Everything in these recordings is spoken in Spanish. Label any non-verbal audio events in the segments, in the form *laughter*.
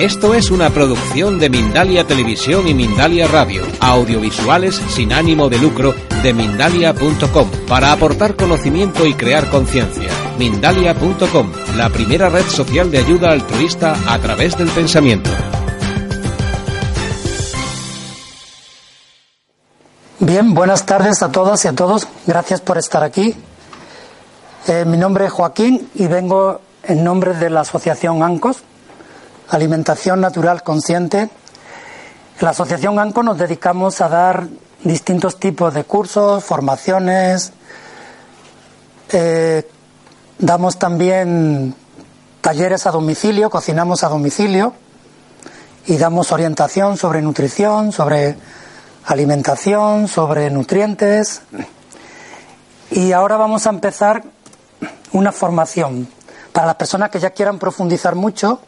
Esto es una producción de Mindalia Televisión y Mindalia Radio, audiovisuales sin ánimo de lucro de mindalia.com, para aportar conocimiento y crear conciencia. Mindalia.com, la primera red social de ayuda altruista a través del pensamiento. Bien, buenas tardes a todas y a todos. Gracias por estar aquí. Eh, mi nombre es Joaquín y vengo en nombre de la Asociación ANCOS, Alimentación Natural Consciente. En la Asociación ANCO nos dedicamos a dar distintos tipos de cursos, formaciones. Eh, damos también talleres a domicilio, cocinamos a domicilio y damos orientación sobre nutrición, sobre alimentación, sobre nutrientes. Y ahora vamos a empezar una formación. Para las personas que ya quieran profundizar mucho,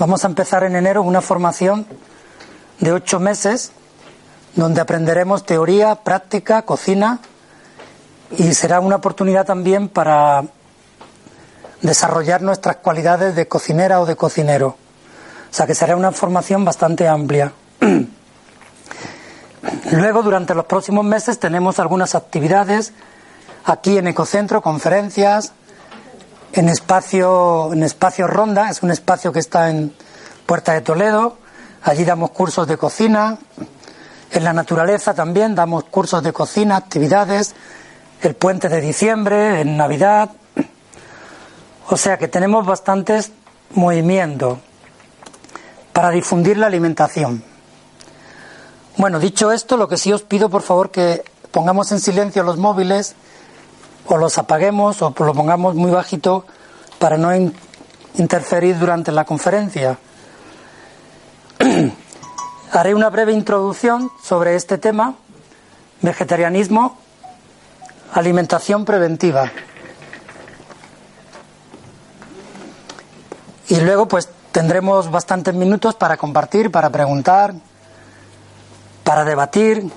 Vamos a empezar en enero una formación de ocho meses donde aprenderemos teoría, práctica, cocina y será una oportunidad también para desarrollar nuestras cualidades de cocinera o de cocinero. O sea que será una formación bastante amplia. *clears throat* Luego, durante los próximos meses, tenemos algunas actividades aquí en Ecocentro, conferencias, en espacio, en espacio Ronda, es un espacio que está en Puerta de Toledo, allí damos cursos de cocina, en la naturaleza también damos cursos de cocina, actividades, el puente de diciembre, en Navidad, o sea que tenemos bastantes movimientos para difundir la alimentación. Bueno, dicho esto, lo que sí os pido por favor que pongamos en silencio los móviles, o los apaguemos o lo pongamos muy bajito para no interferir durante la conferencia. *clears throat* Haré una breve introducción sobre este tema, vegetarianismo, alimentación preventiva. Y luego pues tendremos bastantes minutos para compartir, para preguntar, para debatir,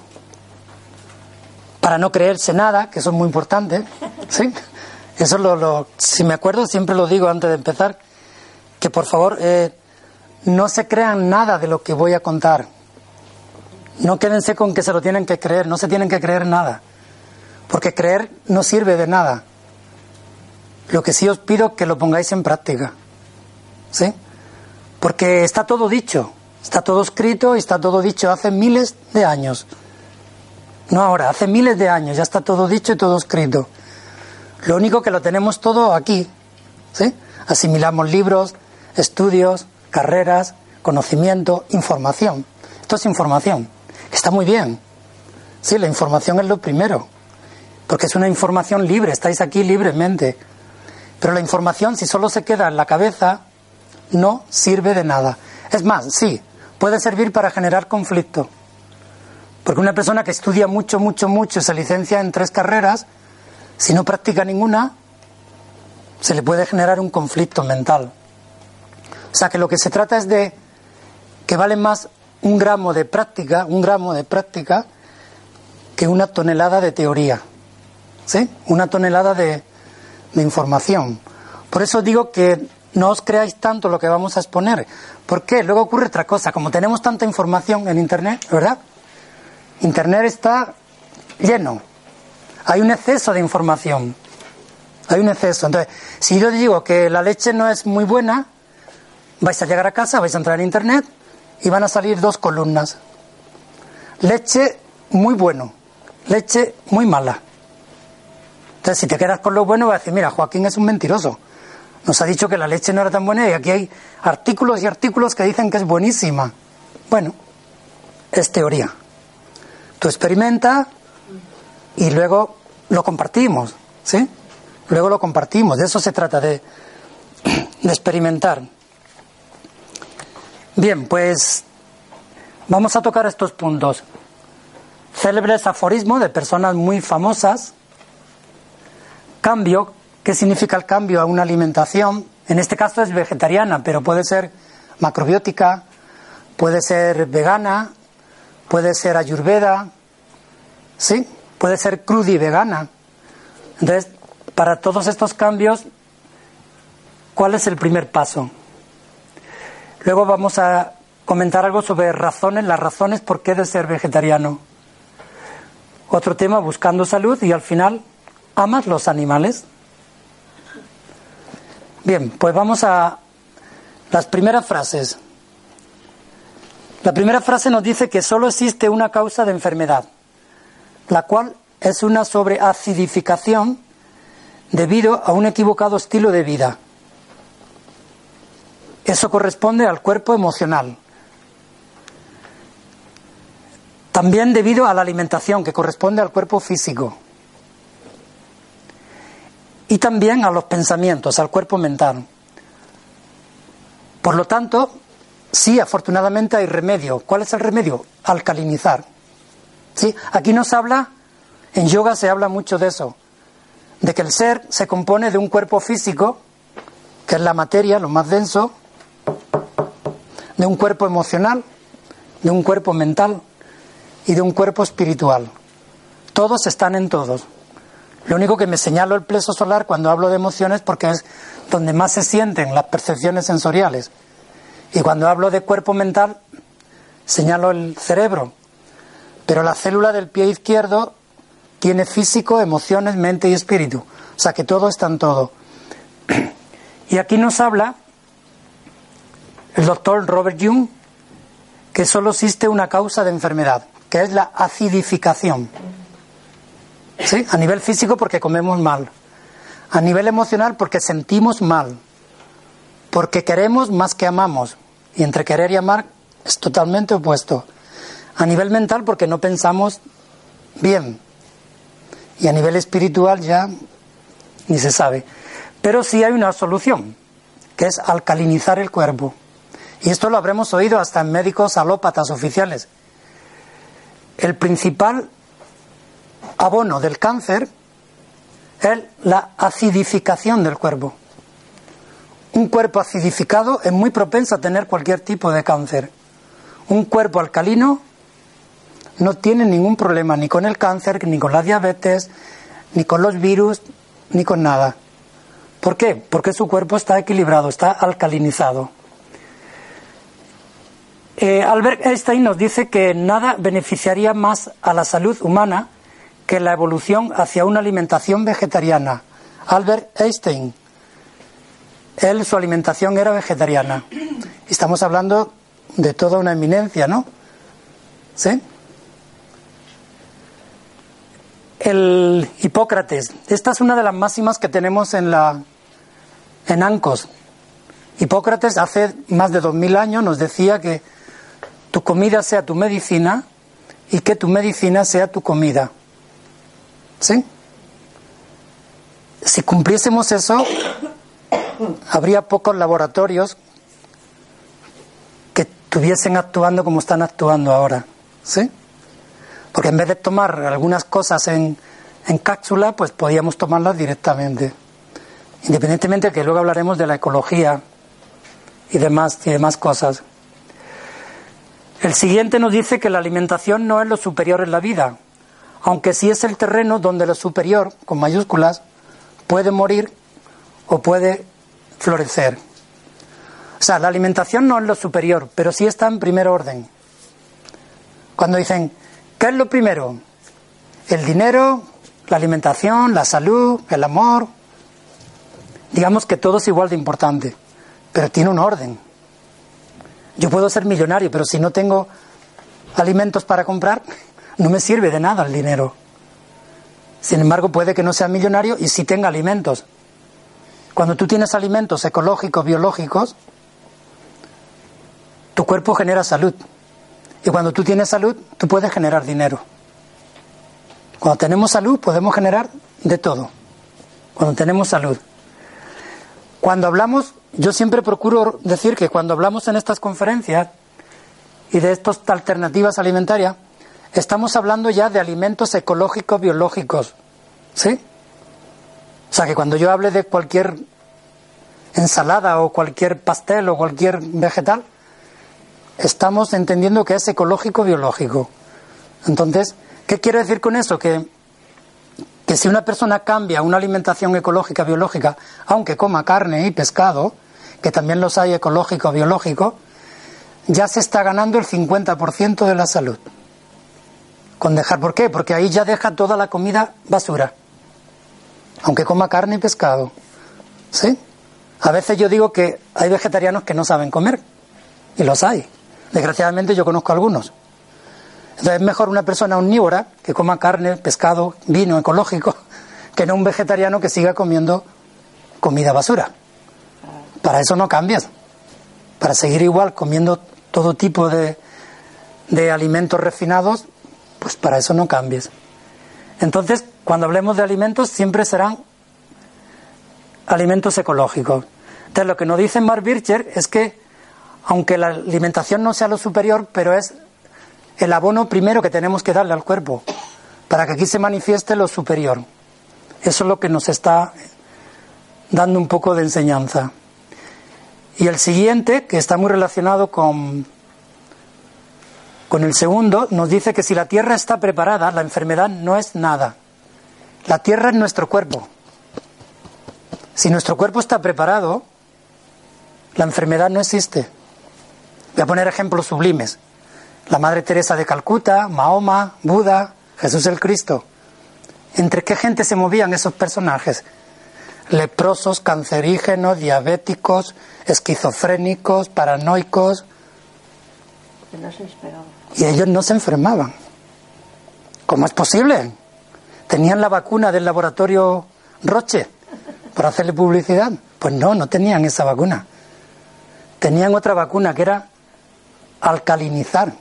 para no creerse nada, que eso es muy importante. ¿sí? Eso lo, si me acuerdo, siempre lo digo antes de empezar, que por favor eh, no se crean nada de lo que voy a contar. No quédense con que se lo tienen que creer, no se tienen que creer nada, porque creer no sirve de nada. Lo que sí os pido que lo pongáis en práctica. ¿Sí? Porque está todo dicho, está todo escrito y está todo dicho hace miles de años. No ahora, hace miles de años, ya está todo dicho y todo escrito. Lo único que lo tenemos todo aquí. ¿sí? Asimilamos libros, estudios, carreras, conocimiento, información. Esto es información. Está muy bien. Sí, la información es lo primero. Porque es una información libre, estáis aquí libremente. Pero la información, si solo se queda en la cabeza, no sirve de nada. Es más, sí, puede servir para generar conflicto porque una persona que estudia mucho, mucho, mucho, se licencia en tres carreras, si no practica ninguna, se le puede generar un conflicto mental. O sea que lo que se trata es de que vale más un gramo de práctica, un gramo de práctica, que una tonelada de teoría. ¿Sí? Una tonelada de, de información. Por eso digo que no os creáis tanto lo que vamos a exponer. ¿Por qué? Luego ocurre otra cosa. Como tenemos tanta información en Internet, ¿verdad? Internet está lleno. Hay un exceso de información. Hay un exceso. Entonces, si yo digo que la leche no es muy buena, vais a llegar a casa, vais a entrar en Internet y van a salir dos columnas. Leche muy bueno, leche muy mala. Entonces, si te quedas con lo bueno, vas a decir, mira, Joaquín es un mentiroso. Nos ha dicho que la leche no era tan buena y aquí hay artículos y artículos que dicen que es buenísima. Bueno, es teoría. Tú experimenta y luego lo compartimos, ¿sí? Luego lo compartimos, de eso se trata, de, de experimentar. Bien, pues vamos a tocar estos puntos. Célebres aforismos de personas muy famosas. Cambio, ¿qué significa el cambio a una alimentación? En este caso es vegetariana, pero puede ser macrobiótica, puede ser vegana, puede ser ayurveda, ¿sí? Puede ser crudi vegana. Entonces, para todos estos cambios, ¿cuál es el primer paso? Luego vamos a comentar algo sobre razones, las razones por qué de ser vegetariano. Otro tema, buscando salud y al final, ¿amas los animales? Bien, pues vamos a las primeras frases. La primera frase nos dice que solo existe una causa de enfermedad, la cual es una sobreacidificación debido a un equivocado estilo de vida. Eso corresponde al cuerpo emocional. También debido a la alimentación, que corresponde al cuerpo físico. Y también a los pensamientos, al cuerpo mental. Por lo tanto, sí, afortunadamente hay remedio. ¿Cuál es el remedio? Alcalinizar. ¿Sí? Aquí nos habla, en yoga se habla mucho de eso, de que el ser se compone de un cuerpo físico, que es la materia, lo más denso, de un cuerpo emocional, de un cuerpo mental y de un cuerpo espiritual. Todos están en todos. Lo único que me señalo el pleso solar cuando hablo de emociones porque es donde más se sienten las percepciones sensoriales. Y cuando hablo de cuerpo mental, señalo el cerebro. Pero la célula del pie izquierdo tiene físico, emociones, mente y espíritu. O sea que todo está en todo. *clears throat* Y aquí nos habla el doctor Robert Jung que solo existe una causa de enfermedad, que es la acidificación. ¿Sí? A nivel físico porque comemos mal. A nivel emocional porque sentimos mal. Porque queremos más que amamos. Y entre querer y amar es totalmente opuesto. A nivel mental porque no pensamos bien. Y a nivel espiritual ya ni se sabe. Pero sí hay una solución, que es alcalinizar el cuerpo. Y esto lo habremos oído hasta en médicos alópatas oficiales. El principal abono del cáncer es la acidificación del cuerpo. Un cuerpo acidificado es muy propenso a tener cualquier tipo de cáncer. Un cuerpo alcalino no tiene ningún problema ni con el cáncer, ni con la diabetes, ni con los virus, ni con nada. ¿Por qué? Porque su cuerpo está equilibrado, está alcalinizado. Eh, Albert Einstein nos dice que nada beneficiaría más a la salud humana que la evolución hacia una alimentación vegetariana. Albert Einstein, él su alimentación era vegetariana. Estamos hablando de toda una eminencia, ¿no? ¿Sí? El Hipócrates, esta es una de las máximas que tenemos en la en Ancos. Hipócrates hace más de dos mil años nos decía que tu comida sea tu medicina y que tu medicina sea tu comida. ¿Sí? Si cumpliésemos eso, habría pocos laboratorios que estuviesen actuando como están actuando ahora. ¿Sí? Porque en vez de tomar algunas cosas en, en cápsula, pues podíamos tomarlas directamente. Independientemente de que luego hablaremos de la ecología y demás, y demás cosas. El siguiente nos dice que la alimentación no es lo superior en la vida, aunque sí es el terreno donde lo superior, con mayúsculas, puede morir o puede florecer. O sea, la alimentación no es lo superior, pero sí está en primer orden. Cuando dicen, ¿qué es lo primero? El dinero, la alimentación, la salud, el amor. Digamos que todo es igual de importante, pero tiene un orden. Yo puedo ser millonario, pero si no tengo alimentos para comprar, *laughs* no me sirve de nada el dinero. Sin embargo, puede que no sea millonario y sí tenga alimentos. Cuando tú tienes alimentos ecológicos, biológicos, tu cuerpo genera salud. Y cuando tú tienes salud, tú puedes generar dinero. Cuando tenemos salud, podemos generar de todo. Cuando tenemos salud. Cuando hablamos yo siempre procuro decir que cuando hablamos en estas conferencias y de estas alternativas alimentarias, estamos hablando ya de alimentos ecológicos biológicos. ¿Sí? O sea que cuando yo hable de cualquier ensalada o cualquier pastel o cualquier vegetal, estamos entendiendo que es ecológico biológico. Entonces, ¿qué quiero decir con eso? Que, que si una persona cambia una alimentación ecológica biológica, aunque coma carne y pescado, que también los hay ecológico biológico, ya se está ganando el 50% de la salud. Con dejar, ¿por qué? Porque ahí ya deja toda la comida basura. Aunque coma carne y pescado. ¿Sí? A veces yo digo que hay vegetarianos que no saben comer. Y los hay. Desgraciadamente yo conozco algunos. Entonces es mejor una persona omnívora que coma carne, pescado, vino ecológico, *laughs* que no un vegetariano que siga comiendo comida basura. Para eso no cambias. Para seguir igual comiendo todo tipo de, de alimentos refinados, pues para eso no cambies. Entonces, cuando hablemos de alimentos, siempre serán alimentos ecológicos. Entonces, lo que nos dice Mark Bircher es que, aunque la alimentación no sea lo superior, pero es el abono primero que tenemos que darle al cuerpo, para que aquí se manifieste lo superior. Eso es lo que nos está dando un poco de enseñanza. Y el siguiente, que está muy relacionado con, con el segundo, nos dice que si la tierra está preparada, la enfermedad no es nada. La tierra es nuestro cuerpo. Si nuestro cuerpo está preparado, la enfermedad no existe. Voy a poner ejemplos sublimes. La Madre Teresa de Calcuta, Mahoma, Buda, Jesús el Cristo. ¿Entre qué gente se movían esos personajes? leprosos, cancerígenos, diabéticos, esquizofrénicos, paranoicos. Y ellos no se enfermaban. ¿Cómo es posible? ¿Tenían la vacuna del laboratorio Roche para hacerle publicidad? Pues no, no tenían esa vacuna. Tenían otra vacuna que era alcalinizar.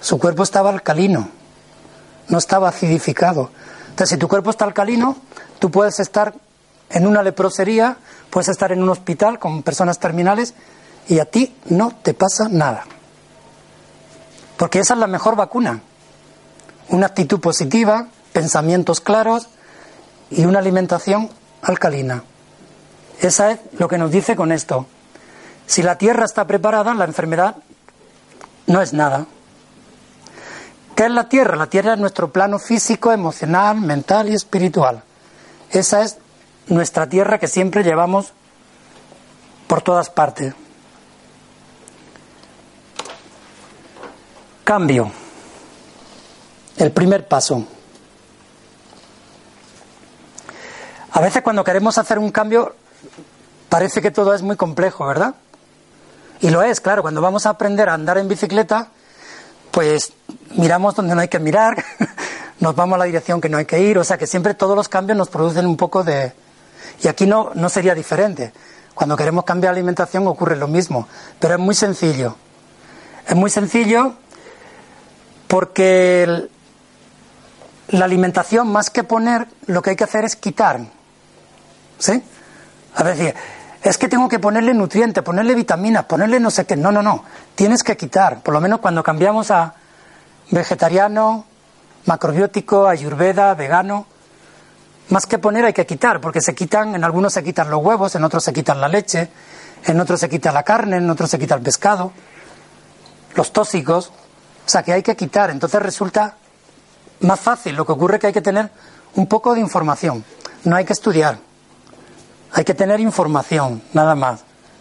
Su cuerpo estaba alcalino, no estaba acidificado. Entonces, si tu cuerpo está alcalino, tú puedes estar en una leprosería, puedes estar en un hospital con personas terminales y a ti no te pasa nada. Porque esa es la mejor vacuna. Una actitud positiva, pensamientos claros y una alimentación alcalina. Esa es lo que nos dice con esto. Si la tierra está preparada, la enfermedad no es nada. ¿Qué es la tierra? La tierra es nuestro plano físico, emocional, mental y espiritual. Esa es nuestra tierra que siempre llevamos por todas partes. Cambio. El primer paso. A veces cuando queremos hacer un cambio parece que todo es muy complejo, ¿verdad? Y lo es, claro, cuando vamos a aprender a andar en bicicleta, pues miramos donde no hay que mirar, *laughs* nos vamos a la dirección que no hay que ir, o sea que siempre todos los cambios nos producen un poco de, y aquí no, no sería diferente. Cuando queremos cambiar la alimentación ocurre lo mismo, pero es muy sencillo. Es muy sencillo porque la alimentación, más que poner, lo que hay que hacer es quitar. ¿Sí? A ver, es que tengo que ponerle nutrientes, ponerle vitaminas, ponerle no sé qué. No, no, no. Tienes que quitar. Por lo menos cuando cambiamos a vegetariano, macrobiótico, ayurveda, vegano, más que poner hay que quitar, porque se quitan, en algunos se quitan los huevos, en otros se quitan la leche, en otros se quita la carne, en otros se quita el pescado, los tóxicos, o sea que hay que quitar, entonces resulta más fácil, lo que ocurre es que hay que tener un poco de información, no hay que estudiar, hay que tener información, nada más,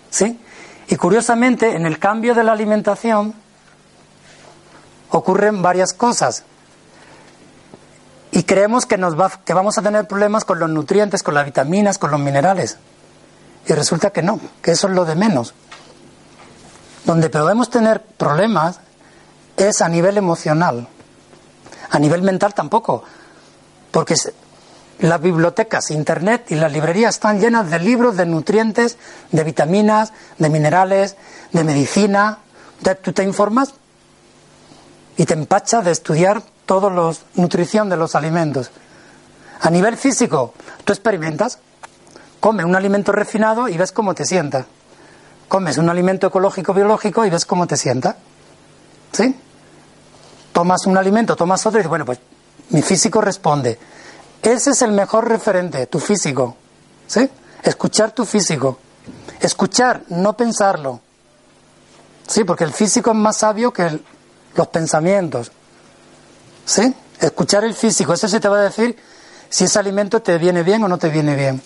¿sí? Y curiosamente, en el cambio de la alimentación ocurren varias cosas y creemos que, nos va, que vamos a tener problemas con los nutrientes, con las vitaminas, con los minerales. Y resulta que no, que eso es lo de menos. Donde podemos tener problemas es a nivel emocional. A nivel mental tampoco. Porque las bibliotecas, internet y las librerías están llenas de libros de nutrientes, de vitaminas, de minerales, de medicina. Tú te informas y te empachas de estudiar toda la nutrición de los alimentos. A nivel físico, tú experimentas, come un alimento refinado y ves cómo te sienta. comes un alimento ecológico biológico y ves cómo te sienta. ¿Sí? Tomas un alimento, tomas otro y dices, bueno, pues mi físico responde. Ese es el mejor referente, tu físico. ¿Sí? Escuchar tu físico. Escuchar, no pensarlo. Sí, porque el físico es más sabio que los pensamientos. ¿Sí? Escuchar el físico, eso se te va a decir si ese alimento te viene bien o no te viene bien.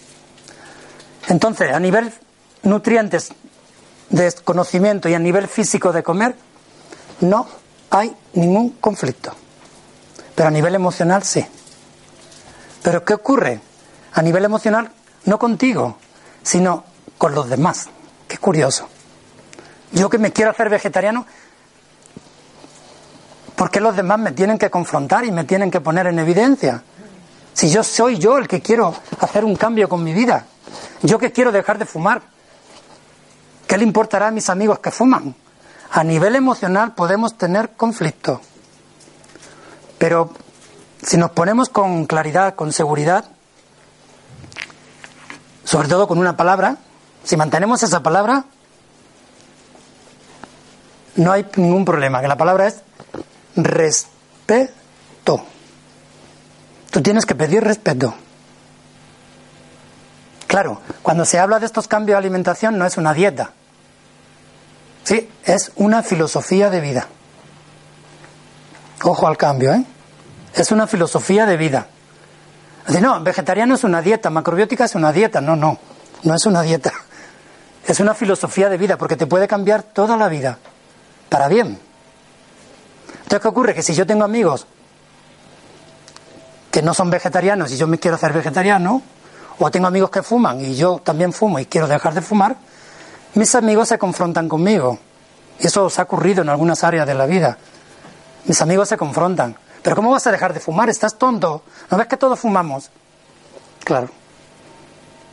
Entonces, a nivel nutrientes de conocimiento y a nivel físico de comer, no hay ningún conflicto. Pero a nivel emocional sí. Pero ¿qué ocurre? A nivel emocional, no contigo, sino con los demás. Qué curioso. Yo que me quiero hacer vegetariano, ¿por qué los demás me tienen que confrontar y me tienen que poner en evidencia? Si yo soy yo el que quiero hacer un cambio con mi vida, yo que quiero dejar de fumar, ¿qué le importará a mis amigos que fuman? A nivel emocional podemos tener conflicto. Pero si nos ponemos con claridad, con seguridad, sobre todo con una palabra, si mantenemos esa palabra, no hay ningún problema, que la palabra es respeto. Tú tienes que pedir respeto. Claro, cuando se habla de estos cambios de alimentación no es una dieta. Sí, es una filosofía de vida. Ojo al cambio, ¿eh? Es una filosofía de vida. No, vegetariano es una dieta, macrobiótica es una dieta. No, no, no es una dieta. *laughs* Es una filosofía de vida porque te puede cambiar toda la vida para bien. Entonces, ¿qué ocurre? Que si yo tengo amigos que no son vegetarianos y yo me quiero hacer vegetariano, o tengo amigos que fuman y yo también fumo y quiero dejar de fumar, mis amigos se confrontan conmigo. Eso os ha ocurrido en algunas áreas de la vida. Mis amigos se confrontan. ¿Pero cómo vas a dejar de fumar? ¿Estás tonto? ¿No ves que todos fumamos? Claro.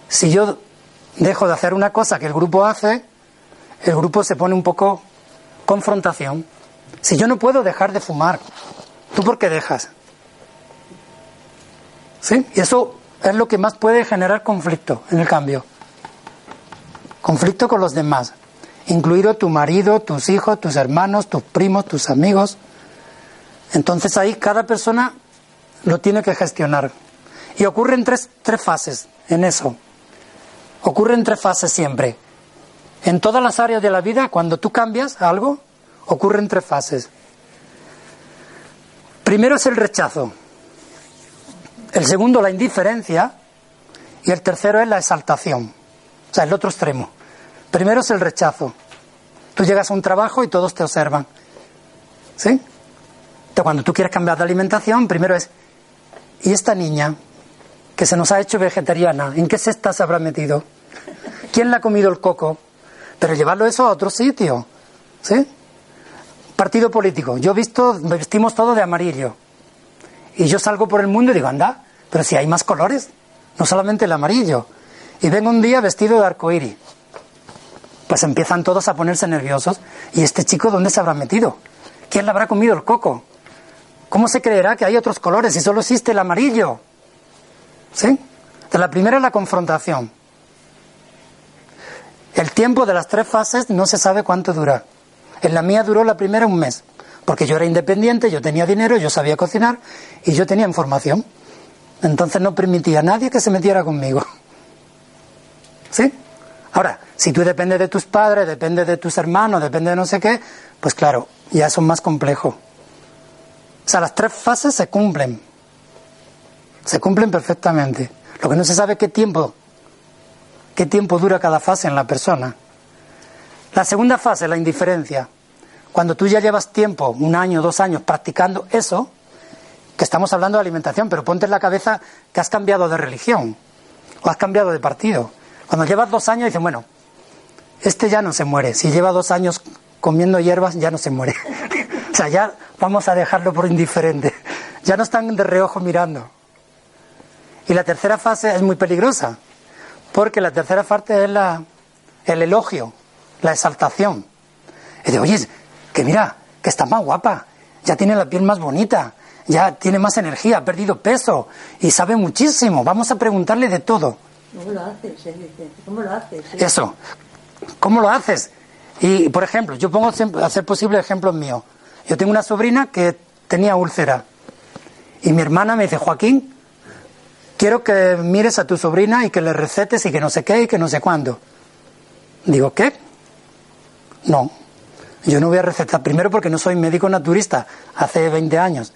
Si yo dejo de hacer una cosa que el grupo hace, el grupo se pone un poco confrontación. Si yo no puedo dejar de fumar, ¿tú por qué dejas? ¿Sí? Y eso es lo que más puede generar conflicto en el cambio. Conflicto con los demás, incluido tu marido, tus hijos, tus hermanos, tus primos, tus amigos. Entonces ahí cada persona lo tiene que gestionar. Y ocurren tres, tres fases en eso. Ocurren tres fases siempre. En todas las áreas de la vida, cuando tú cambias algo, ocurren tres fases. Primero es el rechazo. El segundo, la indiferencia. Y el tercero es la exaltación. O sea, el otro extremo. Primero es el rechazo. Tú llegas a un trabajo y todos te observan. ¿Sí? Entonces, cuando tú quieres cambiar de alimentación, primero es, ¿y esta niña que se nos ha hecho vegetariana, en qué cesta se habrá metido? ¿Quién le ha comido el coco? Pero llevarlo eso a otro sitio. ¿Sí? Partido político. Yo he visto, vestimos todo de amarillo. Y yo salgo por el mundo y digo, anda, pero si hay más colores, no solamente el amarillo. Y vengo un día vestido de arcoíris. Pues empiezan todos a ponerse nerviosos. ¿Y este chico dónde se habrá metido? ¿Quién le habrá comido el coco? ¿Cómo se creerá que hay otros colores si solo existe el amarillo? ¿Sí? Entonces, la primera es la confrontación. El tiempo de las tres fases no se sabe cuánto dura. En la mía duró la primera un mes, porque yo era independiente, yo tenía dinero, yo sabía cocinar y yo tenía información. Entonces no permitía a nadie que se metiera conmigo. ¿Sí? Ahora, si tú dependes de tus padres, dependes de tus hermanos, depende de no sé qué, pues claro, ya son más complejos. O sea, las tres fases se cumplen. Se cumplen perfectamente. Lo que no se sabe es qué tiempo, qué tiempo dura cada fase en la persona. La segunda fase, la indiferencia. Cuando tú ya llevas tiempo, un año, dos años, practicando eso, que estamos hablando de alimentación, pero ponte en la cabeza que has cambiado de religión o has cambiado de partido. Cuando llevas dos años dicen, bueno, este ya no se muere. Si lleva dos años comiendo hierbas, ya no se muere. *laughs* o sea, ya vamos a dejarlo por indiferente. *laughs* Ya no están de reojo mirando. Y la tercera fase es muy peligrosa, porque la tercera parte es la, el elogio, la exaltación. Y de, oye, que mira, que está más guapa, ya tiene la piel más bonita, ya tiene más energía, ha perdido peso y sabe muchísimo. Vamos a preguntarle de todo. ¿Cómo lo haces? ¿Cómo lo haces? Eso. ¿cómo lo haces? Y, por ejemplo, yo pongo a hacer posible ejemplos míos. Yo tengo una sobrina que tenía úlcera. Y mi hermana me dice, Joaquín, quiero que mires a tu sobrina y que le recetes y que no sé qué y que no sé cuándo. Digo, ¿qué? No, yo no voy a recetar. Primero porque no soy médico naturista, hace 20 años.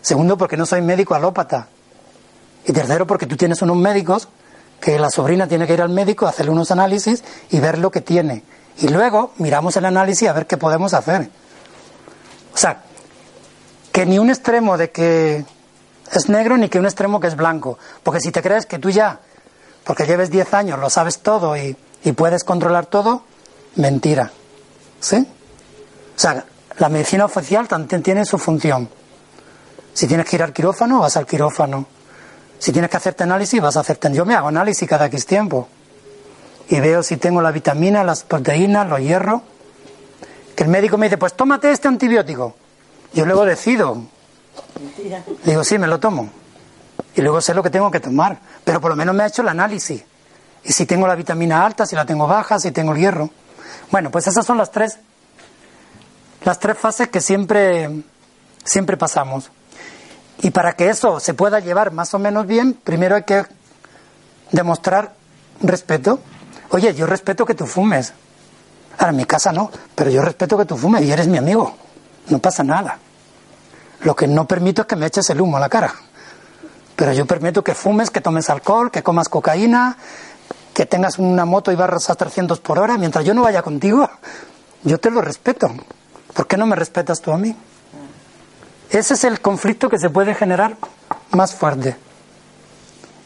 Segundo porque no soy médico alópata. Y tercero porque tú tienes unos médicos que la sobrina tiene que ir al médico, hacerle unos análisis y ver lo que tiene. Y luego miramos el análisis a ver qué podemos hacer. O sea, que ni un extremo de que es negro ni que un extremo que es blanco. Porque si te crees que tú ya, porque lleves 10 años, lo sabes todo y, y puedes controlar todo, mentira. ¿Sí? O sea, la medicina oficial también tiene su función. Si tienes que ir al quirófano, vas al quirófano. Si tienes que hacerte análisis, vas a hacerte. Yo me hago análisis cada X tiempo. Y veo si tengo la vitamina, las proteínas, los hierros. Que el médico me dice, pues tómate este antibiótico. Yo luego decido. Digo, sí, me lo tomo. Y luego sé lo que tengo que tomar. Pero por lo menos me ha hecho el análisis. Y si tengo la vitamina alta, si la tengo baja, si tengo el hierro. Bueno, pues esas son las tres, las tres fases que siempre, siempre pasamos. Y para que eso se pueda llevar más o menos bien, primero hay que demostrar respeto. Oye, yo respeto que tú fumes. Ahora, en mi casa no, pero yo respeto que tú fumes y eres mi amigo. No pasa nada. Lo que no permito es que me eches el humo a la cara. Pero yo permito que fumes, que tomes alcohol, que comas cocaína, que tengas una moto y barras a 300 por hora. Mientras yo no vaya contigo, yo te lo respeto. ¿Por qué no me respetas tú a mí? Ese es el conflicto que se puede generar más fuerte.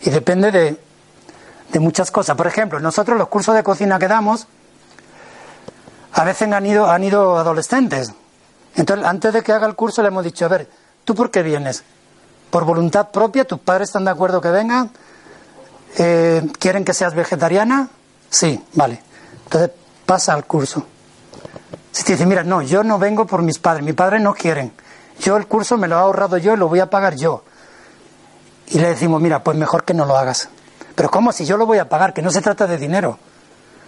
Y depende de, muchas cosas. Por ejemplo, nosotros los cursos de cocina que damos, a veces han ido, han ido adolescentes. Entonces, antes de que haga el curso le hemos dicho, a ver, ¿tú por qué vienes? ¿Por voluntad propia? ¿Tus padres están de acuerdo que vengan? Eh, ¿Quieren que seas vegetariana? Sí, vale. Entonces pasa al curso. Si te dice, mira, no, yo no vengo por mis padres, mis padres no quieren. Yo el curso me lo he ahorrado yo y lo voy a pagar yo. Y le decimos, mira, pues mejor que no lo hagas. Pero ¿cómo? Si yo lo voy a pagar, que no se trata de dinero.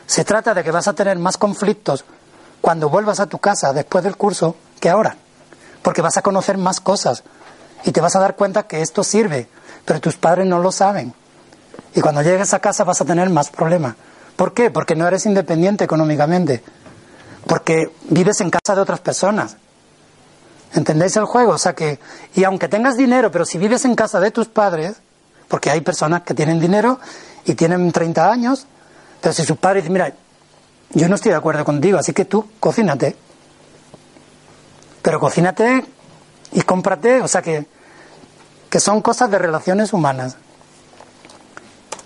Se trata de que vas a tener más conflictos cuando vuelvas a tu casa después del curso que ahora. Porque vas a conocer más cosas y te vas a dar cuenta que esto sirve, pero tus padres no lo saben. Y cuando llegues a casa vas a tener más problemas. ¿Por qué? Porque no eres independiente económicamente. Porque vives en casa de otras personas. ¿Entendéis el juego? O sea que, y aunque tengas dinero, pero si vives en casa de tus padres, porque hay personas que tienen dinero y tienen 30 años, pero si sus padres dicen, mira, yo no estoy de acuerdo contigo, así que tú cocínate. Pero cocínate y cómprate, o sea que, que son cosas de relaciones humanas.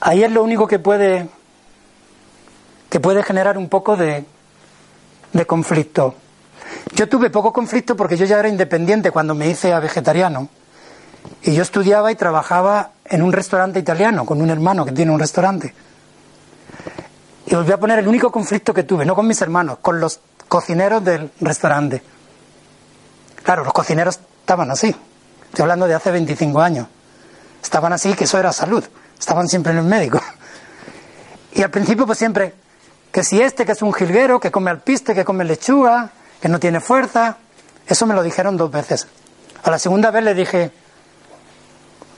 Ahí es lo único que puede, que puede generar un poco de, de conflicto. Yo tuve poco conflicto porque yo ya era independiente cuando me hice a vegetariano. Y yo estudiaba y trabajaba en un restaurante italiano con un hermano que tiene un restaurante. Y os voy a poner el único conflicto que tuve, no con mis hermanos, con los cocineros del restaurante. Claro, los cocineros estaban así. Estoy hablando de hace 25 años. Estaban así, que eso era salud. Estaban siempre en el médico. *laughs* Y al principio, pues siempre, que si este que es un jilguero, que come alpiste, que come lechuga, que no tiene fuerza. Eso me lo dijeron dos veces. A la segunda vez le dije,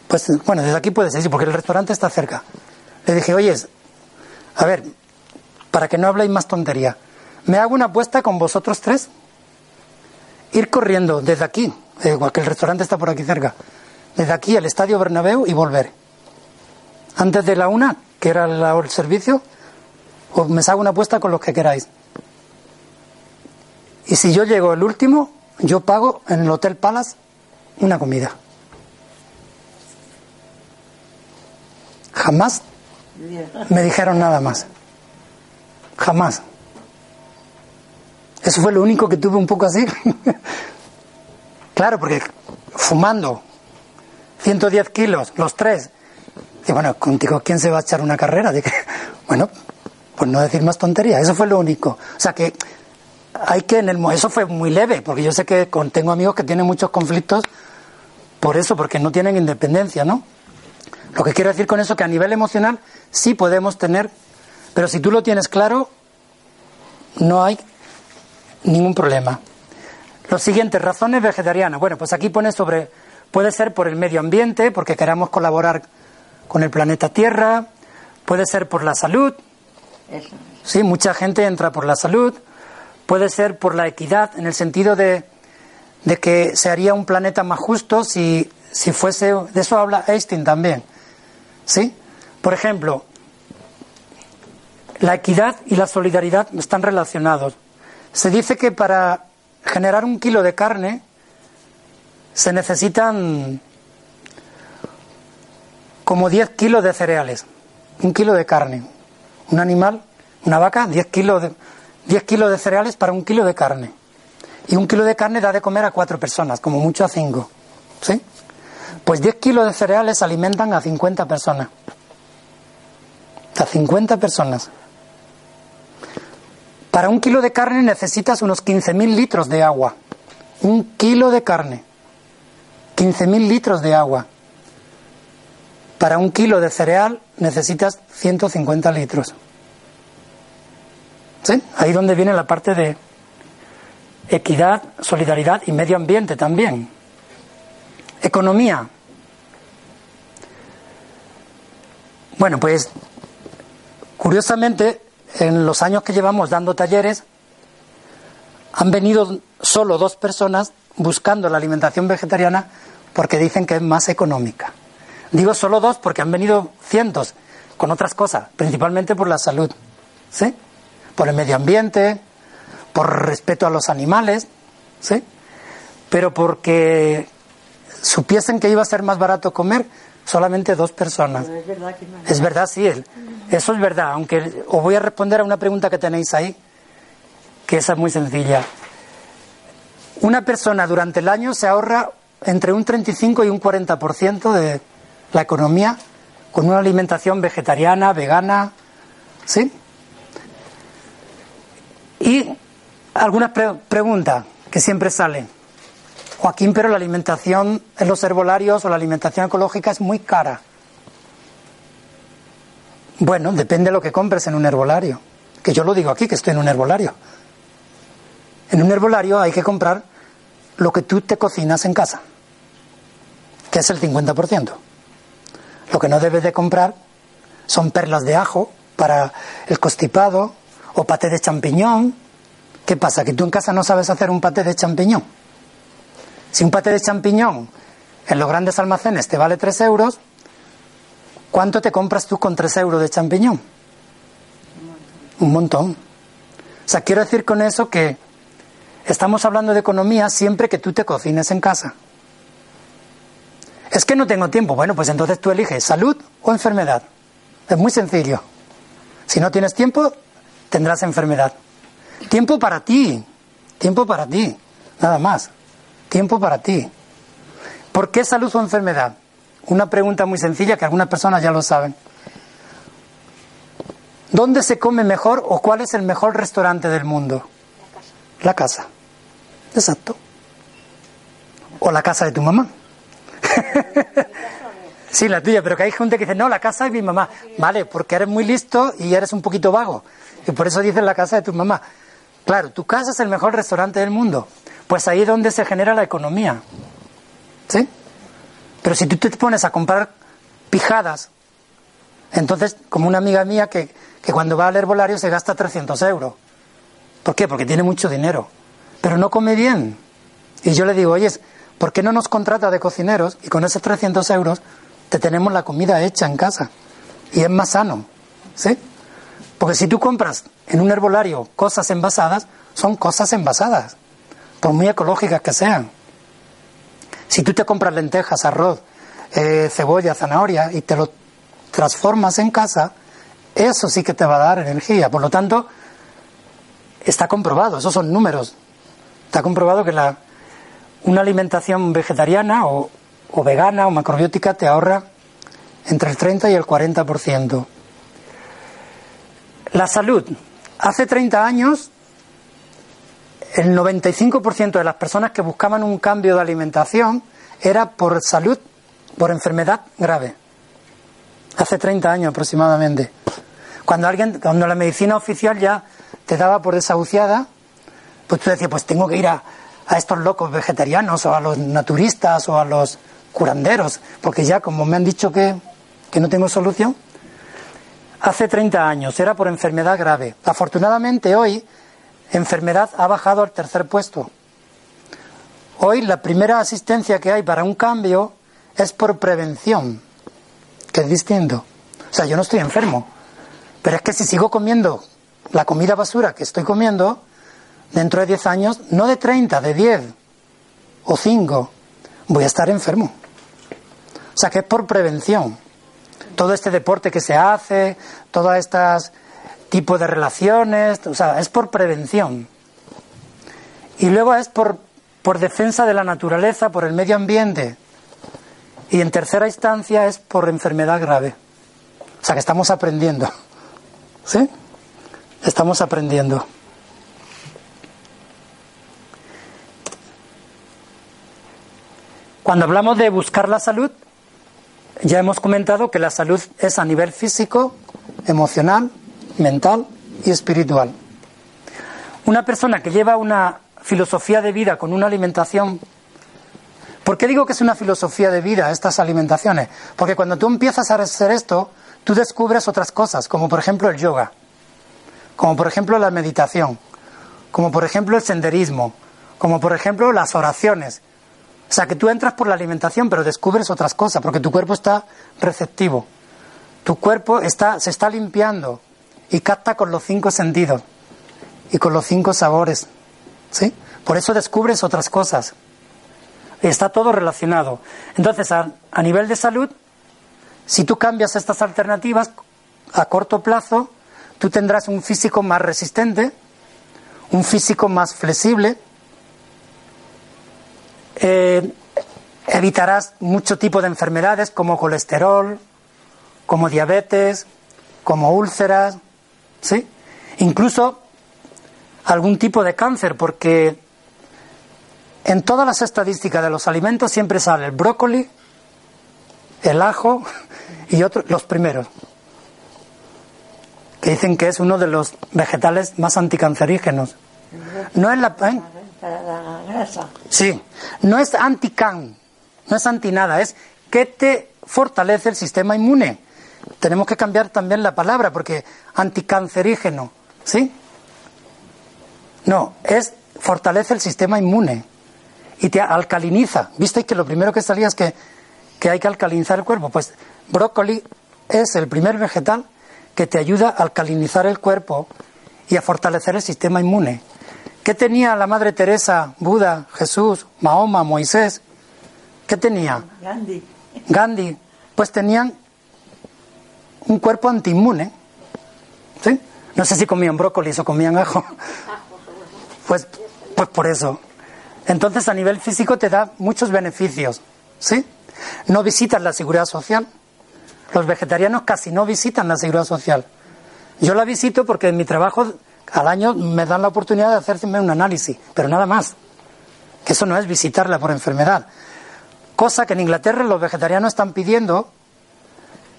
pues bueno, desde aquí puedes decir, porque el restaurante está cerca. Le dije, oye, a ver, para que no habléis más tontería, me hago una apuesta con vosotros tres. Ir corriendo desde aquí, igual que el restaurante está por aquí cerca, desde aquí al estadio Bernabéu y volver. Antes de la una, que era el servicio, os me hago una apuesta con los que queráis. Y si yo llego el último, yo pago en el Hotel Palace una comida. Jamás me dijeron nada más. Jamás. Eso fue lo único que tuve un poco así. *laughs* claro, porque fumando 110 kilos, los tres. Y bueno, contigo, ¿quién se va a echar una carrera? Dije, *laughs* bueno, pues no decir más tonterías. Eso fue lo único. O sea que hay que en el eso fue muy leve porque yo sé que tengo amigos que tienen muchos conflictos por eso porque no tienen independencia no lo que quiero decir con eso es que a nivel emocional sí podemos tener pero si tú lo tienes claro no hay ningún problema. Los siguientes, razones vegetarianas. Bueno, pues aquí pone sobre, puede ser por el medio ambiente, porque queramos colaborar con el planeta Tierra, puede ser por la salud. Sí, mucha gente entra por la salud, puede ser por la equidad, en el sentido de, de que se haría un planeta más justo si, si fuese, de eso habla Einstein también. ¿Sí? Por ejemplo, la equidad y la solidaridad están relacionados. Se dice que para generar un kilo de carne se necesitan como 10 kilos de cereales, un kilo de carne. Un animal, una vaca, 10 kilos de, 10 kilos de cereales para un kilo de carne. Y un kilo de carne da de comer a cuatro personas, como mucho a cinco. ¿Sí? Pues 10 kilos de cereales alimentan a 50 personas. A 50 personas. Para un kilo de carne necesitas unos 15.000 litros de agua. Un kilo de carne. 15.000 litros de agua. Para un kilo de cereal necesitas 150 litros. ¿Sí? Ahí donde viene la parte de equidad, solidaridad y medio ambiente también. Economía. Bueno, pues curiosamente, en los años que llevamos dando talleres, han venido solo dos personas buscando la alimentación vegetariana porque dicen que es más económica. Digo solo dos porque han venido cientos con otras cosas, principalmente por la salud, ¿sí? Por el medio ambiente, por respeto a los animales, ¿sí? Pero porque supiesen que iba a ser más barato comer, solamente dos personas. es verdad, es verdad, sí, eso es verdad, aunque os voy a responder a una pregunta que tenéis ahí, que esa es muy sencilla. Una persona durante el año se ahorra entre un 35 y un 40% de la economía con una alimentación vegetariana, vegana, ¿sí? Y algunas preguntas que siempre salen. Joaquín, pero la alimentación en los herbolarios o la alimentación ecológica es muy cara. Bueno, depende de lo que compres en un herbolario. Que yo lo digo aquí, que estoy en un herbolario. En un herbolario hay que comprar lo que tú te cocinas en casa, que es el 50%. Lo que no debes de comprar son perlas de ajo para el constipado o paté de champiñón. ¿Qué pasa? ¿Que tú en casa no sabes hacer un paté de champiñón? Si un paté de champiñón en los grandes almacenes te vale 3 euros, ¿cuánto te compras tú con 3 euros de champiñón? Un montón. O sea, quiero decir con eso que estamos hablando de economía siempre que tú te cocines en casa. Es que no tengo tiempo. Bueno, pues entonces tú eliges salud o enfermedad. Es muy sencillo. Si no tienes tiempo, tendrás enfermedad. Tiempo para ti. Tiempo para ti. Nada más. Tiempo para ti. ¿Por qué salud o enfermedad? Una pregunta muy sencilla que algunas personas ya lo saben. ¿Dónde se come mejor o cuál es el mejor restaurante del mundo? La casa. La casa. Exacto. O la casa de tu mamá. *laughs* sí, la tuya, pero que hay gente que dice, no, la casa de mi mamá. Vale, porque eres muy listo y eres un poquito vago. Y por eso dices la casa de tu mamá. Claro, tu casa es el mejor restaurante del mundo. Pues ahí es donde se genera la economía. ¿Sí? Pero si tú te pones a comprar pijadas, entonces, como una amiga mía que, que cuando va al herbolario se gasta 300 euros. ¿Por qué? Porque tiene mucho dinero. Pero no come bien. Y yo le digo, oye, ¿por qué no nos contrata de cocineros y con esos 300 euros te tenemos la comida hecha en casa? Y es más sano. ¿Sí? Porque si tú compras en un herbolario cosas envasadas, son cosas envasadas, por muy ecológicas que sean. Si tú te compras lentejas, arroz, eh, cebolla, zanahoria y te lo transformas en casa, eso sí que te va a dar energía. Por lo tanto, está comprobado, esos son números. Está comprobado que la, una alimentación vegetariana o, o vegana o macrobiótica te ahorra entre el 30 y el 40%. La salud. Hace 30 años, el 95% de las personas que buscaban un cambio de alimentación era por salud, por enfermedad grave. Hace 30 años aproximadamente. Cuando alguien, cuando la medicina oficial ya te daba por desahuciada, pues tú decías, pues tengo que ir a, a estos locos vegetarianos o a los naturistas o a los curanderos, porque ya como me han dicho que, que no tengo solución, hace 30 años era por enfermedad grave. Afortunadamente hoy enfermedad ha bajado al tercer puesto. Hoy la primera asistencia que hay para un cambio es por prevención, que es distinto. O sea, yo no estoy enfermo, pero es que si sigo comiendo la comida basura que estoy comiendo, dentro de 10 años, no de 30, de 10 o 5, voy a estar enfermo. O sea, que es por prevención. Todo este deporte que se hace, todas estas tipos de relaciones, o sea, es por prevención. Y luego es por, por defensa de la naturaleza, por el medio ambiente. Y en tercera instancia es por enfermedad grave. O sea, que estamos aprendiendo. ¿Sí? Estamos aprendiendo. Cuando hablamos de buscar la salud, ya hemos comentado que la salud es a nivel físico, emocional, mental y espiritual. Una persona que lleva una filosofía de vida con una alimentación. ¿Por qué digo que es una filosofía de vida estas alimentaciones? Porque cuando tú empiezas a hacer esto, tú descubres otras cosas, como por ejemplo el yoga, como por ejemplo la meditación, como por ejemplo el senderismo, como por ejemplo las oraciones. O sea, que tú entras por la alimentación, pero descubres otras cosas, porque tu cuerpo está receptivo. Tu cuerpo está, se está limpiando y capta con los cinco sentidos y con los cinco sabores. ¿Sí? Por eso descubres otras cosas. Está todo relacionado. Entonces, a, a nivel de salud, si tú cambias estas alternativas a corto plazo, tú tendrás un físico más resistente, un físico más flexible, eh, evitarás mucho tipo de enfermedades como colesterol, como diabetes, como úlceras, ¿sí? Incluso algún tipo de cáncer, porque en todas las estadísticas de los alimentos siempre sale el brócoli, el ajo *laughs* y otros, los primeros, que dicen que es uno de los vegetales más anticancerígenos. No es la, ¿eh? La grasa. Sí, no es anti-can, no es anti nada, es que te fortalece el sistema inmune. Tenemos que cambiar también la palabra porque anticancerígeno, ¿sí? No, es fortalece el sistema inmune y te alcaliniza. ¿Visteis que lo primero que salía es que, que hay que alcalinizar el cuerpo? Pues brócoli es el primer vegetal que te ayuda a alcalinizar el cuerpo y a fortalecer el sistema inmune. ¿Qué tenía la Madre Teresa, Buda, Jesús, Mahoma, Moisés? ¿Qué tenía? Gandhi. Gandhi. Pues tenían un cuerpo antiinmune. ¿Sí? No sé si comían brócolis o comían ajo. Pues, pues por eso. Entonces a nivel físico te da muchos beneficios. ¿Sí? No visitas la seguridad social. Los vegetarianos casi no visitan la seguridad social. Yo la visito porque en mi trabajo al año me dan la oportunidad de hacerme un análisis, pero nada más. Que eso no es visitarla por enfermedad. Cosa que en Inglaterra los vegetarianos están pidiendo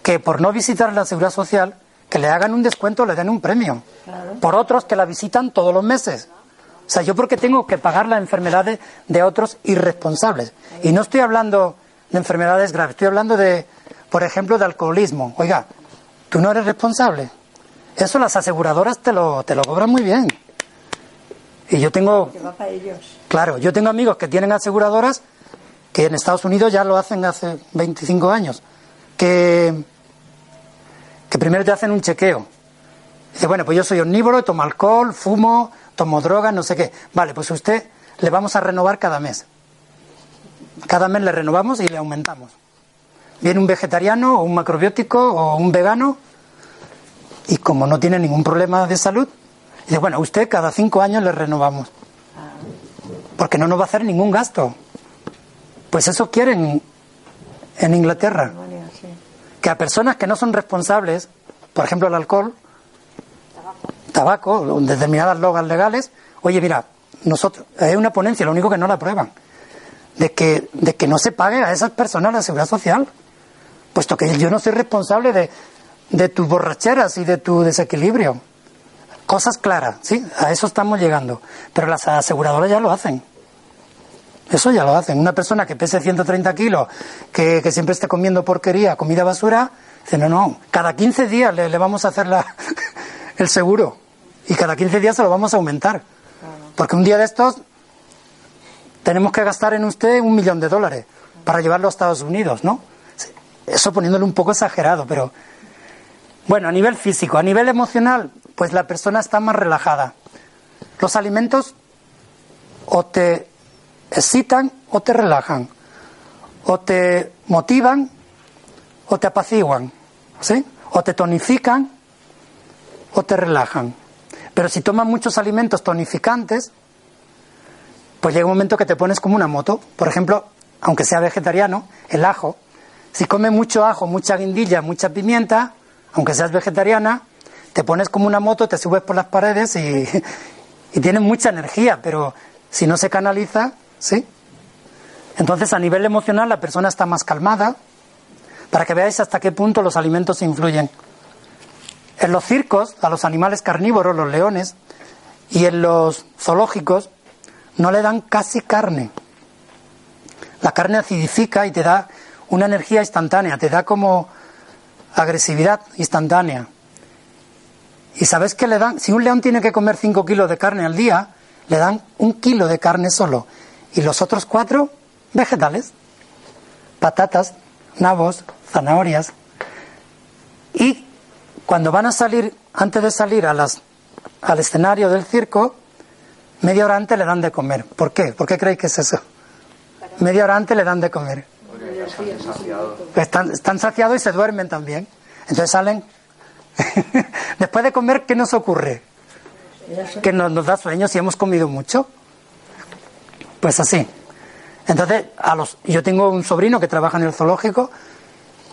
que por no visitar la seguridad social, que le hagan un descuento, le den un premio. Por otros que la visitan todos los meses. O sea, yo porque tengo que pagar las enfermedades de otros irresponsables. Y no estoy hablando de enfermedades graves, estoy hablando de, por ejemplo, de alcoholismo. Oiga, tú no eres responsable. Eso las aseguradoras te lo, te lo cobran muy bien. Y yo tengo... Para ellos. Claro, yo tengo amigos que tienen aseguradoras que en Estados Unidos ya lo hacen hace 25 años. Que, que primero te hacen un chequeo. Dice, bueno, pues yo soy omnívoro, tomo alcohol, fumo, tomo drogas, no sé qué. Vale, pues usted le vamos a renovar cada mes. Cada mes le renovamos y le aumentamos. Viene un vegetariano o un macrobiótico o un vegano y como no tiene ningún problema de salud, dice, bueno, usted cada cinco años le renovamos. Porque no nos va a hacer ningún gasto. Pues eso quieren en Inglaterra. Que a personas que no son responsables, por ejemplo el alcohol, tabaco, o determinadas drogas legales, oye, mira, nosotros, hay una ponencia, lo único que no la aprueban, de que, de que no se pague a esas personas la seguridad social, puesto que yo no soy responsable de, de tus borracheras y de tu desequilibrio. Cosas claras, ¿sí? A eso estamos llegando. Pero las aseguradoras ya lo hacen. Eso ya lo hacen. Una persona que pese 130 kilos, que, siempre esté comiendo porquería, comida basura, dice, no, no, cada 15 días le, le vamos a hacer la, *laughs* el seguro. Y cada 15 días se lo vamos a aumentar. Porque un día de estos tenemos que gastar en usted un millón de dólares para llevarlo a Estados Unidos, ¿no? Eso poniéndole un poco exagerado, pero bueno, a nivel físico, a nivel emocional, pues la persona está más relajada. Los alimentos o te excitan o te relajan, o te motivan o te apaciguan, ¿sí? O te tonifican o te relajan. Pero si tomas muchos alimentos tonificantes, pues llega un momento que te pones como una moto. Por ejemplo, aunque sea vegetariano, el ajo. Si comes mucho ajo, mucha guindilla, mucha pimienta, aunque seas vegetariana, te pones como una moto, te subes por las paredes y, *laughs* y tienes mucha energía, pero si no se canaliza, ¿sí? Entonces, a nivel emocional, la persona está más calmada, para que veáis hasta qué punto los alimentos influyen. En los circos, a los animales carnívoros, los leones, y en los zoológicos, no le dan casi carne. La carne acidifica y te da una energía instantánea, te da como agresividad instantánea. Y sabes que le dan, si un león tiene que comer 5 kilos de carne al día, le dan un kilo de carne solo. Y los otros cuatro, vegetales. Patatas, nabos, zanahorias. Y cuando van a salir, antes de salir a las, al escenario del circo, media hora antes le dan de comer. ¿Por qué? ¿Por qué creéis que es eso? Media hora antes le dan de comer. Están, están saciados y se duermen también. Entonces salen. *laughs* Después de comer, ¿qué nos ocurre? Que nos, nos da sueño si hemos comido mucho. Pues así. Entonces, a los, yo tengo un sobrino que trabaja en el zoológico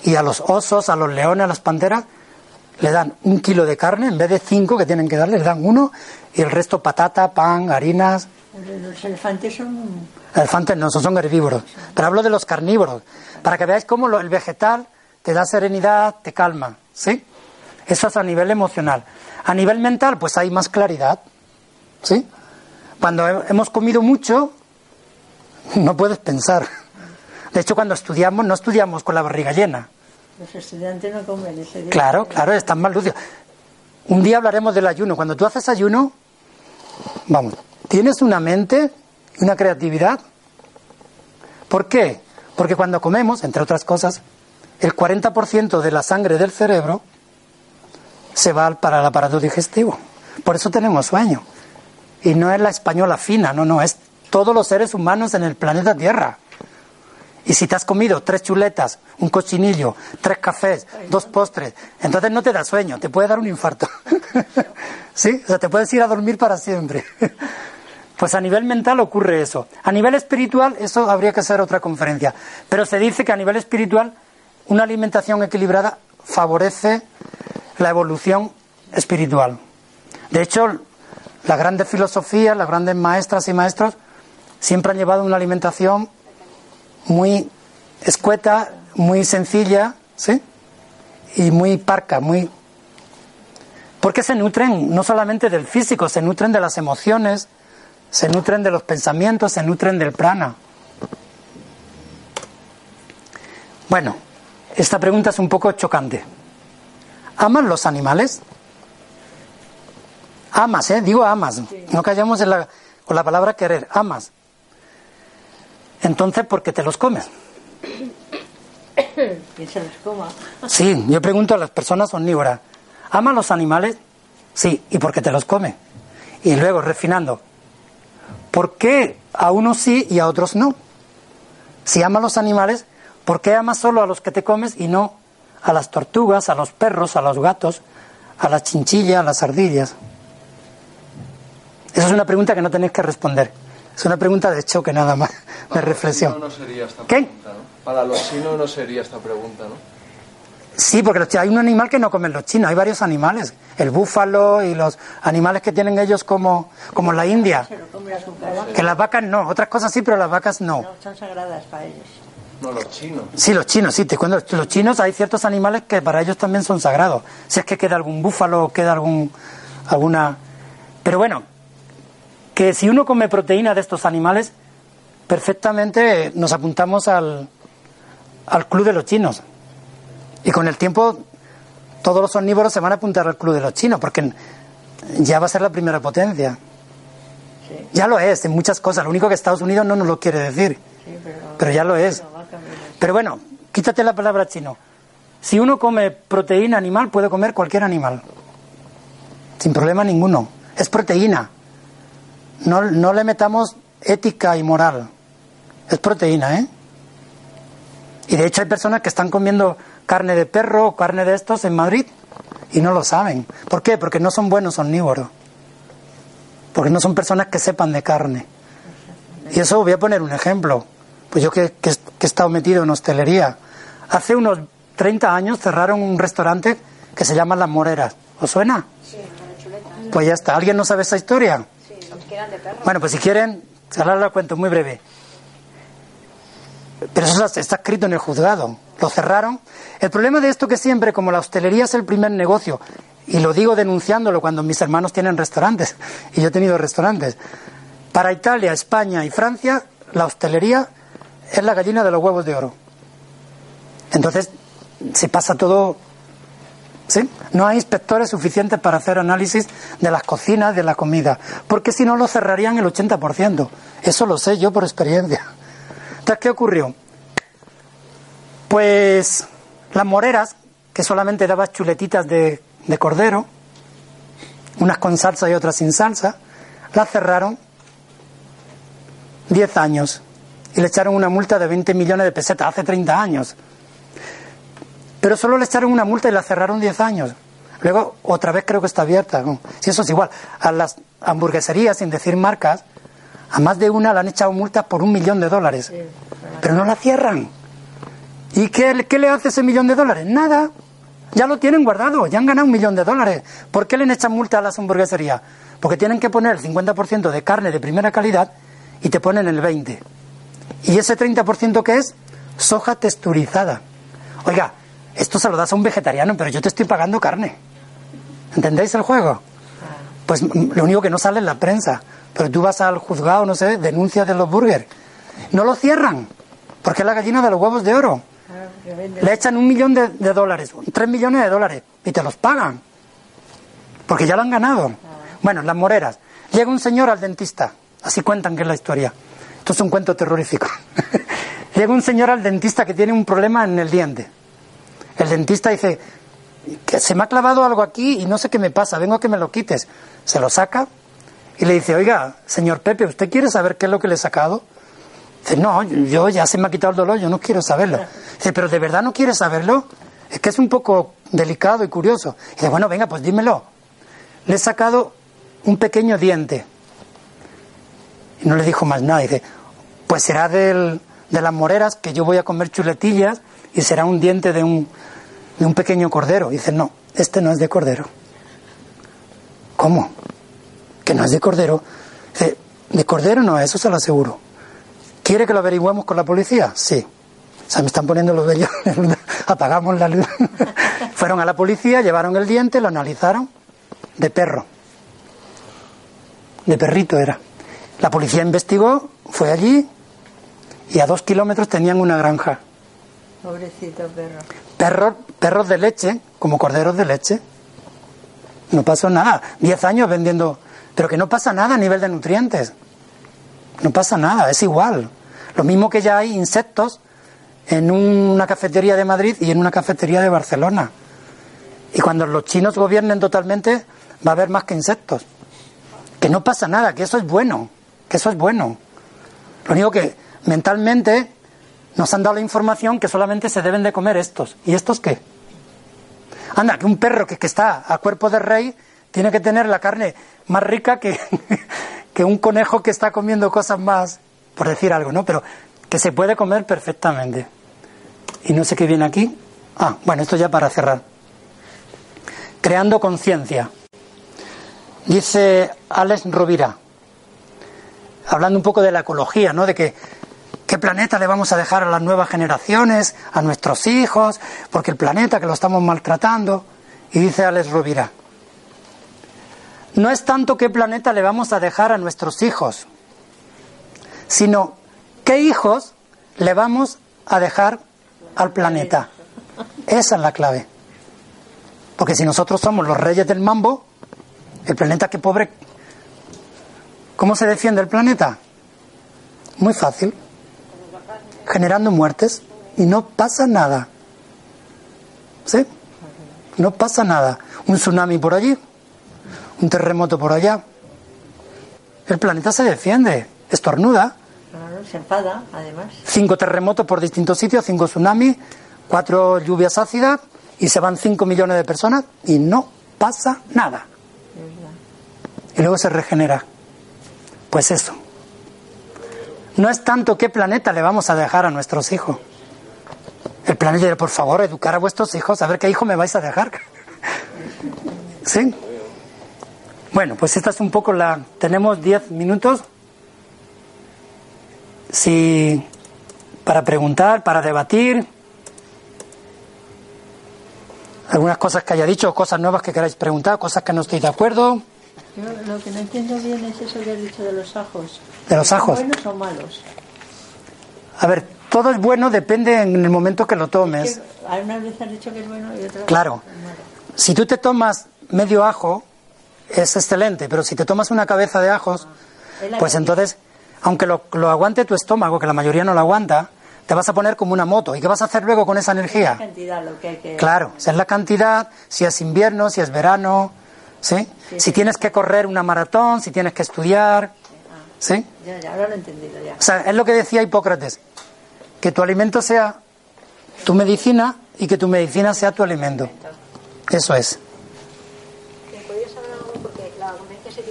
y a los osos, a los leones, a las panteras, le dan un kilo de carne, en vez de cinco que tienen que darle, le dan uno y el resto patata, pan, harinas. Los elefantes son... Elefantes no, son herbívoros. Pero hablo de los carnívoros, para que veáis cómo el vegetal te da serenidad, te calma, ¿sí? Eso es a nivel emocional. A nivel mental, pues hay más claridad, ¿sí? Cuando hemos comido mucho, no puedes pensar. De hecho, cuando estudiamos, no estudiamos con la barriga llena. Los estudiantes no comen ese día. Claro, claro, están más lúcidos. Un día hablaremos del ayuno. Cuando tú haces ayuno, vamos, tienes una mente y una creatividad. ¿Por qué? Porque cuando comemos, entre otras cosas, el 40% de la sangre del cerebro se va para el aparato digestivo. Por eso tenemos sueño. Y no es la española fina, no, no, es todos los seres humanos en el planeta Tierra. Y si te has comido tres chuletas, un cochinillo, tres cafés, dos postres, entonces no te da sueño, te puede dar un infarto. *laughs* ¿Sí? O sea, te puedes ir a dormir para siempre. Pues a nivel mental ocurre eso. A nivel espiritual, eso habría que ser otra conferencia. Pero se dice que a nivel espiritual, una alimentación equilibrada favorece la evolución espiritual. De hecho, las grandes filosofías, las grandes maestras y maestros siempre han llevado una alimentación muy escueta, muy sencilla, ¿sí? Y muy parca, muy... Porque se nutren no solamente del físico, se nutren de las emociones, se nutren de los pensamientos, se nutren del prana. Bueno, esta pregunta es un poco chocante. ¿Amas los animales? Amas, ¿eh? Digo amas. No callamos en la, con la palabra querer. Amas. Entonces, ¿por qué te los comes? *coughs* ¿Quién se los coma? Sí, yo pregunto a las personas omnívoras, ¿ama los animales? Sí, ¿y por qué te los come? Y luego, refinando, ¿por qué a unos sí y a otros no? Si ama los animales, ¿por qué amas solo a los que te comes y no a las tortugas, a los perros, a los gatos, a las chinchillas, a las ardillas? Esa es una pregunta que no tenéis que responder. Es una pregunta de choque nada más, de reflexión. No sería esta ¿Qué? pregunta, ¿no? Para los chinos no sería esta pregunta, ¿no? Sí, porque hay un animal que no comen los chinos, hay varios animales. El búfalo y los animales que tienen ellos como, como la India. Que las vacas no, otras cosas sí, pero las vacas no. No, son sagradas para ellos. No, los chinos. Sí, los chinos, sí, te cuento. Los chinos hay ciertos animales que para ellos también son sagrados. Si es que queda algún búfalo o queda algún, alguna. Pero bueno, que si uno come proteína de estos animales, perfectamente nos apuntamos al, al club de los chinos. Y con el tiempo todos los omnívoros se van a apuntar al club de los chinos, porque ya va a ser la primera potencia. Sí. Ya lo es en muchas cosas, lo único que Estados Unidos no nos lo quiere decir, Sí, pero, pero ya lo es. Pero bueno, quítate la palabra chino. Si uno come proteína animal, puede comer cualquier animal. Sin problema ninguno. Es proteína. No, no le metamos ética y moral. Es proteína, ¿eh? Y de hecho hay personas que están comiendo carne de perro o carne de estos en Madrid y no lo saben. ¿Por qué? Porque no son buenos omnívoros. Porque no son personas que sepan de carne. Y eso voy a poner un ejemplo. Pues yo que, que- que he estado metido en hostelería. Hace unos 30 años cerraron un restaurante que se llama Las Moreras. ¿Os suena? Sí. Pues ya está. ¿Alguien no sabe esa historia? Sí, de perro. Bueno, pues si quieren, ahora la cuento muy breve. Pero eso está escrito en el juzgado. Lo cerraron. El problema de esto que siempre, como la hostelería es el primer negocio, y lo digo denunciándolo cuando mis hermanos tienen restaurantes, y yo he tenido restaurantes, para Italia, España y Francia, la hostelería es la gallina de los huevos de oro. Entonces, se pasa todo ¿Sí? No hay inspectores suficientes para hacer análisis de las cocinas, de la comida, porque si no lo cerrarían el 80%. Eso lo sé yo por experiencia. Entonces, ¿qué ocurrió? Pues las moreras, que solamente daban chuletitas de, de cordero, unas con salsa y otras sin salsa, las cerraron 10 años y le echaron una multa de 20 millones de pesetas hace 30 años. Pero solo le echaron una multa y la cerraron 10 años. Luego, otra vez creo que está abierta. ¿no? Si eso es igual. A las hamburgueserías, sin decir marcas, a más de una le han echado multas por un millón de dólares. Pero no la cierran. ¿Y qué, le hace ese millón de dólares? Nada. Ya lo tienen guardado, ya han ganado un millón de dólares. ¿Por qué le echan multa a las hamburgueserías? Porque tienen que poner el 50% de carne de primera calidad y te ponen el 20%. ¿Y ese 30% qué es? Soja texturizada. Oiga, esto se lo das a un vegetariano, pero yo te estoy pagando carne. ¿Entendéis el juego? Pues lo único que no sale en la prensa. Pero tú vas al juzgado, no sé, denuncias de los burgers. No lo cierran, porque es la gallina de los huevos de oro. Le echan un millón de, de dólares, tres millones de dólares, y te los pagan. Porque ya lo han ganado. Bueno, las moreras. Llega un señor al dentista, así cuentan que es la historia. Esto es un cuento terrorífico. *laughs* Llega un señor al dentista que tiene un problema en el diente. El dentista dice, que se me ha clavado algo aquí y no sé qué me pasa, vengo a que me lo quites. Se lo saca y le dice, oiga, señor Pepe, ¿usted quiere saber qué es lo que le he sacado? Dice, no, yo ya se me ha quitado el dolor, yo no quiero saberlo. Dice, pero ¿de verdad no quiere saberlo? Es que es un poco delicado y curioso. Dice, bueno, venga, pues dímelo. Le he sacado un pequeño diente. Y no le dijo más nada. Dice, pues será del, de las moreras que yo voy a comer chuletillas y será un diente de un, de un pequeño cordero. Dice, no, este no es de cordero. ¿Cómo? Que no es de cordero. Dice, de cordero no, eso se lo aseguro. ¿Quiere que lo averigüemos con la policía? Sí. O sea, me están poniendo los vellos. *laughs* Apagamos la luz. *laughs* Fueron a la policía, llevaron el diente, lo analizaron. De perro. De perrito era. La policía investigó, fue allí y a dos kilómetros tenían una granja. Pobrecito perro. Perros, perros de leche, como corderos de leche. No pasó nada. Diez años vendiendo. Pero que no pasa nada a nivel de nutrientes. No pasa nada, es igual. Lo mismo que ya hay insectos en una cafetería de Madrid y en una cafetería de Barcelona. Y cuando los chinos gobiernen totalmente, va a haber más que insectos. Que no pasa nada, que eso es bueno. Que eso es bueno. Lo único que mentalmente nos han dado la información que solamente se deben de comer estos. ¿Y estos qué? Anda, que un perro que, que está a cuerpo de rey tiene que tener la carne más rica que, que un conejo que está comiendo cosas más, por decir algo, ¿no? Pero que se puede comer perfectamente. Y no sé qué viene aquí. Ah, bueno, esto ya para cerrar. Creando conciencia. Dice Alex Rovira, hablando un poco de la ecología, ¿no? De que qué planeta le vamos a dejar a las nuevas generaciones, a nuestros hijos, porque el planeta que lo estamos maltratando. Y dice Alex Rovira, no es tanto qué planeta le vamos a dejar a nuestros hijos, sino qué hijos le vamos a dejar al planeta. Esa es la clave. Porque si nosotros somos los reyes del mambo, el planeta que pobre... ¿Cómo se defiende el planeta? Muy fácil. Generando muertes y no pasa nada. ¿Sí? No pasa nada. Un tsunami por allí, un terremoto por allá. El planeta se defiende, estornuda. Claro, se enfada, además. Cinco terremotos por distintos sitios, cinco tsunamis, cuatro lluvias ácidas y se van cinco millones de personas y no pasa nada. Y luego se regenera. Pues eso. No es tanto qué planeta le vamos a dejar a nuestros hijos. El planeta por favor, educar a vuestros hijos, a ver qué hijo me vais a dejar. *laughs* ¿Sí? Bueno, pues esta es un poco la... Tenemos diez minutos. Si... Para preguntar, para debatir. Algunas cosas que haya dicho, cosas nuevas que queráis preguntar, cosas que no estoy de acuerdo. Yo lo que no entiendo bien es eso que has dicho de los ajos. ¿De los ajos? ¿Son buenos o malos? A ver, todo es bueno, depende en el momento que lo tomes. Que algunas veces has dicho que es bueno y otras Claro. que es malo. Si tú te tomas medio ajo, es excelente, pero si te tomas una cabeza de ajos, Es la pues entonces, aunque lo, lo aguante tu estómago, que la mayoría no lo aguanta, te vas a poner como una moto. ¿Y qué vas a hacer luego con esa energía? cantidad lo que hay que... Claro, esa es la cantidad, si es invierno, si es verano, ¿sí? Si tienes que correr una maratón, si tienes que estudiar, ¿sí? Ya, ya, ahora lo he entendido ya. O sea, es lo que decía Hipócrates, que tu alimento sea tu medicina y que tu medicina sea tu alimento. Eso es. ¿Me podrías hablar algo? Porque la conferencia se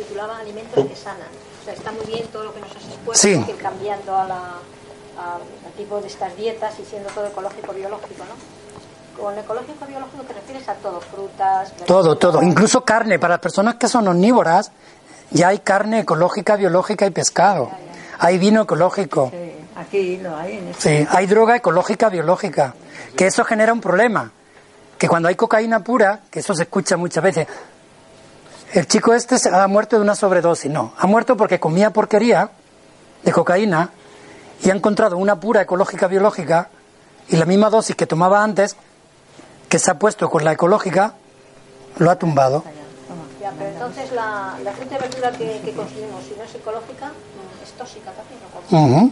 que sanan. O sea, está muy bien todo lo que nos has expuesto, Sí. que ir cambiando a la, a- al tipo de estas dietas y siendo todo ecológico biológico, ¿no? Con ecológico biológico te refieres a todo, frutas, Todo, verduras, todo. Incluso carne. Para las personas que son omnívoras, ya hay carne ecológica, biológica y pescado. Hay vino ecológico. Sí, aquí lo hay en este. Sí, hay droga ecológica, biológica. Que eso genera un problema. Que cuando hay cocaína pura, que eso se escucha muchas veces, el chico este se ha muerto de una sobredosis. No, ha muerto porque comía porquería de cocaína y ha encontrado una pura ecológica, biológica y la misma dosis que tomaba antes, que se ha puesto con la ecológica, lo ha tumbado. Ya, pero entonces la, la fruta y verdura que, que consumimos, si no es ecológica, es tóxica también. ¿no?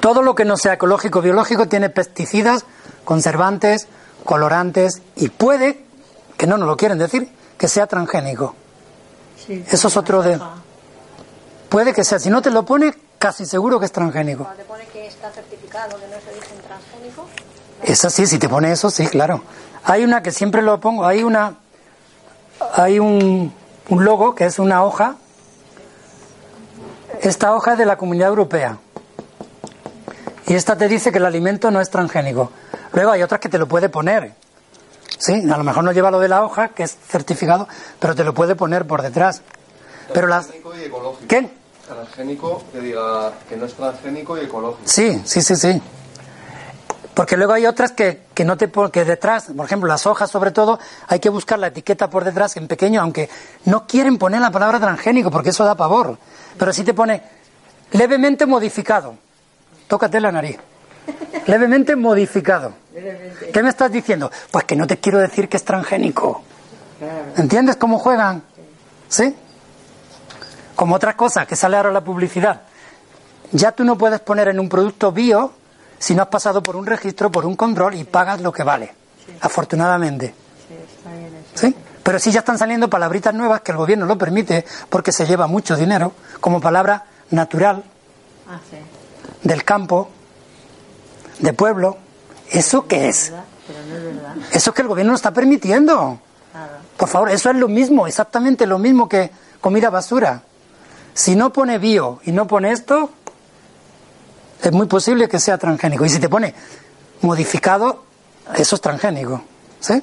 Todo lo que no sea ecológico biológico tiene pesticidas, conservantes, colorantes y puede, que no nos lo quieren decir, que sea transgénico. Sí, Eso es otro de... Puede que sea, si no te lo pone, casi seguro que es transgénico. Cuando te pone que está certificado, que no es de origen transgénico, Eso sí, si te pone eso, sí, claro. Hay una que siempre lo pongo, hay una... Hay un, un logo que es una hoja. Esta hoja es de la Comunidad Europea. Y esta te dice que el alimento no es transgénico. Luego hay otras que te lo puede poner. Sí, a lo mejor no lleva lo de la hoja, que es certificado, pero te lo puede poner por detrás. Pero las... Transgénico y ecológico. ¿Qué? Transgénico, que diga que no es transgénico y ecológico. Sí, sí, sí, sí. Porque luego hay otras que, que no te que detrás, por ejemplo, las hojas sobre todo, hay que buscar la etiqueta por detrás en pequeño, aunque no quieren poner la palabra transgénico porque eso da pavor. Pero sí te pone levemente modificado. Tócate la nariz. Levemente modificado. ¿Qué me estás diciendo? Pues que no te quiero decir que es transgénico. ¿Entiendes cómo juegan? ¿Sí? Como otras cosas que sale ahora la publicidad. Ya tú no puedes poner en un producto bio si no has pasado por un registro, por un control y pagas lo que vale. Afortunadamente. Sí. Pero sí ya están saliendo palabritas nuevas que el gobierno lo permite porque se lleva mucho dinero, como palabra natural, Ah, del campo, de pueblo. ¿Eso qué es? No. Eso es que el gobierno lo está permitiendo. Por favor, eso es lo mismo, exactamente lo mismo que comida basura. Si no pone bio y no pone esto, es muy posible que sea transgénico. Y si te pone modificado, eso es transgénico. ¿Sí?